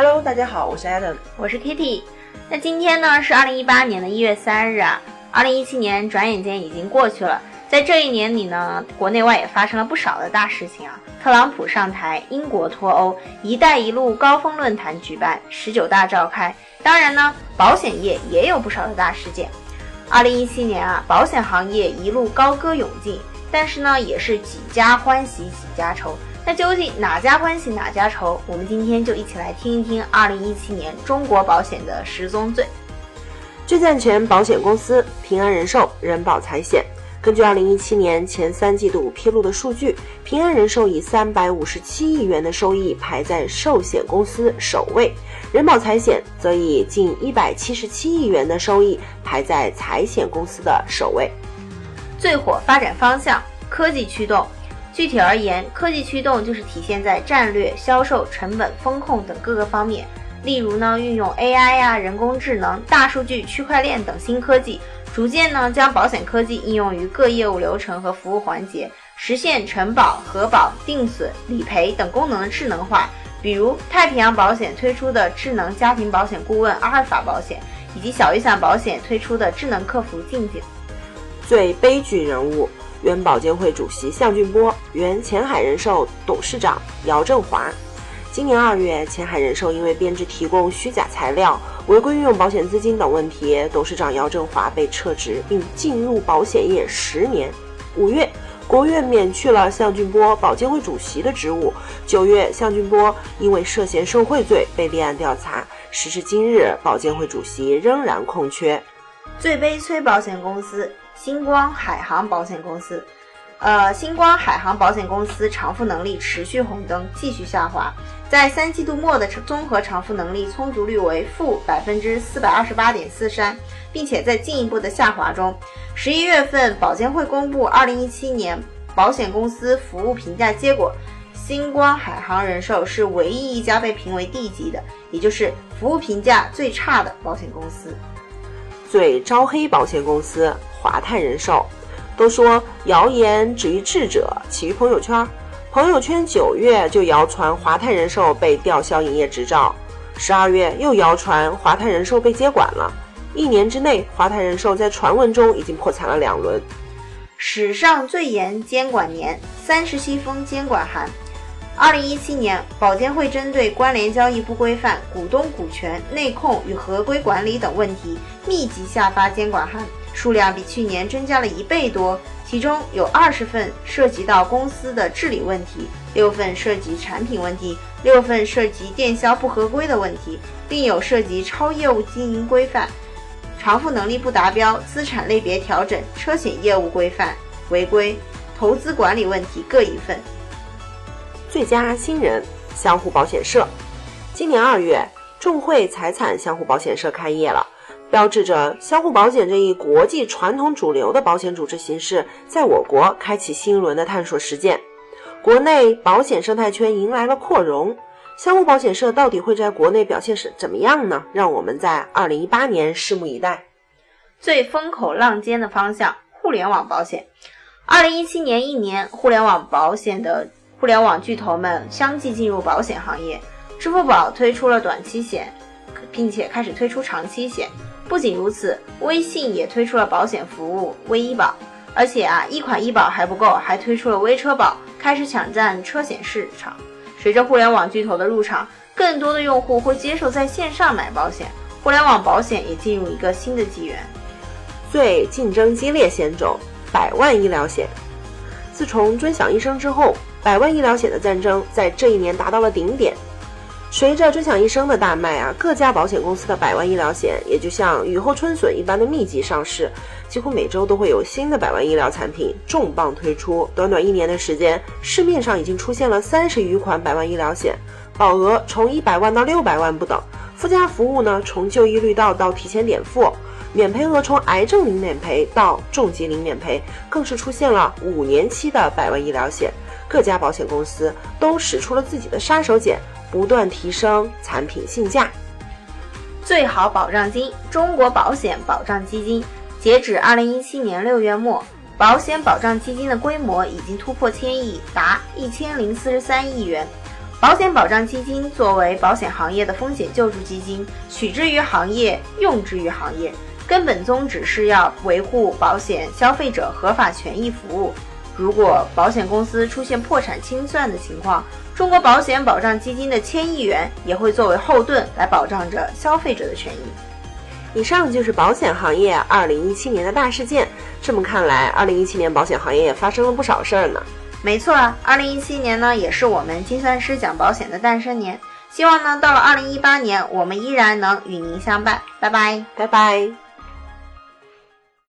Hello，大家好，我是 Adam，我是 Kitty。那今天呢是二零一八年的一月三日啊，二零一七年转眼间已经过去了。在这一年里呢，国内外也发生了不少的大事情啊。特朗普上台，英国脱欧，“一带一路”高峰论坛举办，十九大召开。当然呢，保险业也有不少的大事件。二零一七年啊，保险行业一路高歌勇进，但是呢，也是几家欢喜几家愁。那究竟哪家欢喜哪家愁？我们今天就一起来听一听2017年中国保险的十宗罪。最赚钱保险公司：平安人寿、人保财险。根据二零一七年前三季度披露的数据，平安人寿以三百五十七亿元的收益排在寿险公司首位，人保财险则以近一百七十七亿元的收益排在财险公司的首位。最火发展方向：科技驱动。具体而言，科技驱动就是体现在战略、销售、成本、风控等各个方面。例如呢，运用 AI 呀、人工智能、大数据、区块链等新科技，逐渐呢将保险科技应用于各业务流程和服务环节，实现承保、核保、定损、理赔等功能的智能化。比如太平洋保险推出的智能家庭保险顾问阿尔法保险，以及小雨伞保险推出的智能客服静静。最悲剧人物。原保监会主席向俊波，原前海人寿董事长姚振华。今年二月，前海人寿因为编制提供虚假材料、违规运用保险资金等问题，董事长姚振华被撤职，并进入保险业十年。五月，国务院免去了向俊波保监会主席的职务。九月，向俊波因为涉嫌受贿罪被立案调查。时至今日，保监会主席仍然空缺。最悲催保险公司。星光海航保险公司，呃，星光海航保险公司偿付能力持续红灯，继续下滑，在三季度末的综合偿付能力充足率为负百分之四百二十八点四三，并且在进一步的下滑中。十一月份，保监会公布二零一七年保险公司服务评价结果，星光海航人寿是唯一一家被评为 D 级的，也就是服务评价最差的保险公司。最招黑保险公司华泰人寿，都说谣言止于智者，起于朋友圈。朋友圈九月就谣传华泰人寿被吊销营业执照，十二月又谣传华泰人寿被接管了。一年之内，华泰人寿在传闻中已经破产了两轮。史上最严监管年，三十七封监管函。二零一七年，保监会针对关联交易不规范、股东股权内控与合规管理等问题，密集下发监管函，数量比去年增加了一倍多。其中有二十份涉及到公司的治理问题，六份涉及产品问题，六份涉及电销不合规的问题，并有涉及超业务经营规范、偿付能力不达标、资产类别调整、车险业务规范违规、投资管理问题各一份。最佳新人相互保险社，今年二月，众汇财产相互保险社开业了，标志着相互保险这一国际传统主流的保险组织形式在我国开启新一轮的探索实践。国内保险生态圈迎来了扩容，相互保险社到底会在国内表现是怎么样呢？让我们在二零一八年拭目以待。最风口浪尖的方向，互联网保险。二零一七年一年，互联网保险的。互联网巨头们相继进入保险行业，支付宝推出了短期险，并且开始推出长期险。不仅如此，微信也推出了保险服务微医保，而且啊，一款医保还不够，还推出了微车保，开始抢占车险市场。随着互联网巨头的入场，更多的用户会接受在线上买保险，互联网保险也进入一个新的纪元。最竞争激烈险种——百万医疗险。自从尊享一生之后。百万医疗险的战争在这一年达到了顶点。随着尊享一生的大卖啊，各家保险公司的百万医疗险也就像雨后春笋一般的密集上市，几乎每周都会有新的百万医疗产品重磅推出。短短一年的时间，市面上已经出现了三十余款百万医疗险，保额从一百万到六百万不等，附加服务呢从就医绿道到提前点付，免赔额从癌症零免赔到重疾零免赔，更是出现了五年期的百万医疗险。各家保险公司都使出了自己的杀手锏，不断提升产品性价。最好保障金，中国保险保障基金，截止二零一七年六月末，保险保障基金的规模已经突破千亿，达一千零四十三亿元。保险保障基金作为保险行业的风险救助基金，取之于行业，用之于行业，根本宗旨是要维护保险消费者合法权益服务。如果保险公司出现破产清算的情况，中国保险保障基金的千亿元也会作为后盾来保障着消费者的权益。以上就是保险行业二零一七年的大事件。这么看来，二零一七年保险行业也发生了不少事儿呢。没错啊，二零一七年呢，也是我们精算师讲保险的诞生年。希望呢，到了二零一八年，我们依然能与您相伴。拜拜，拜拜。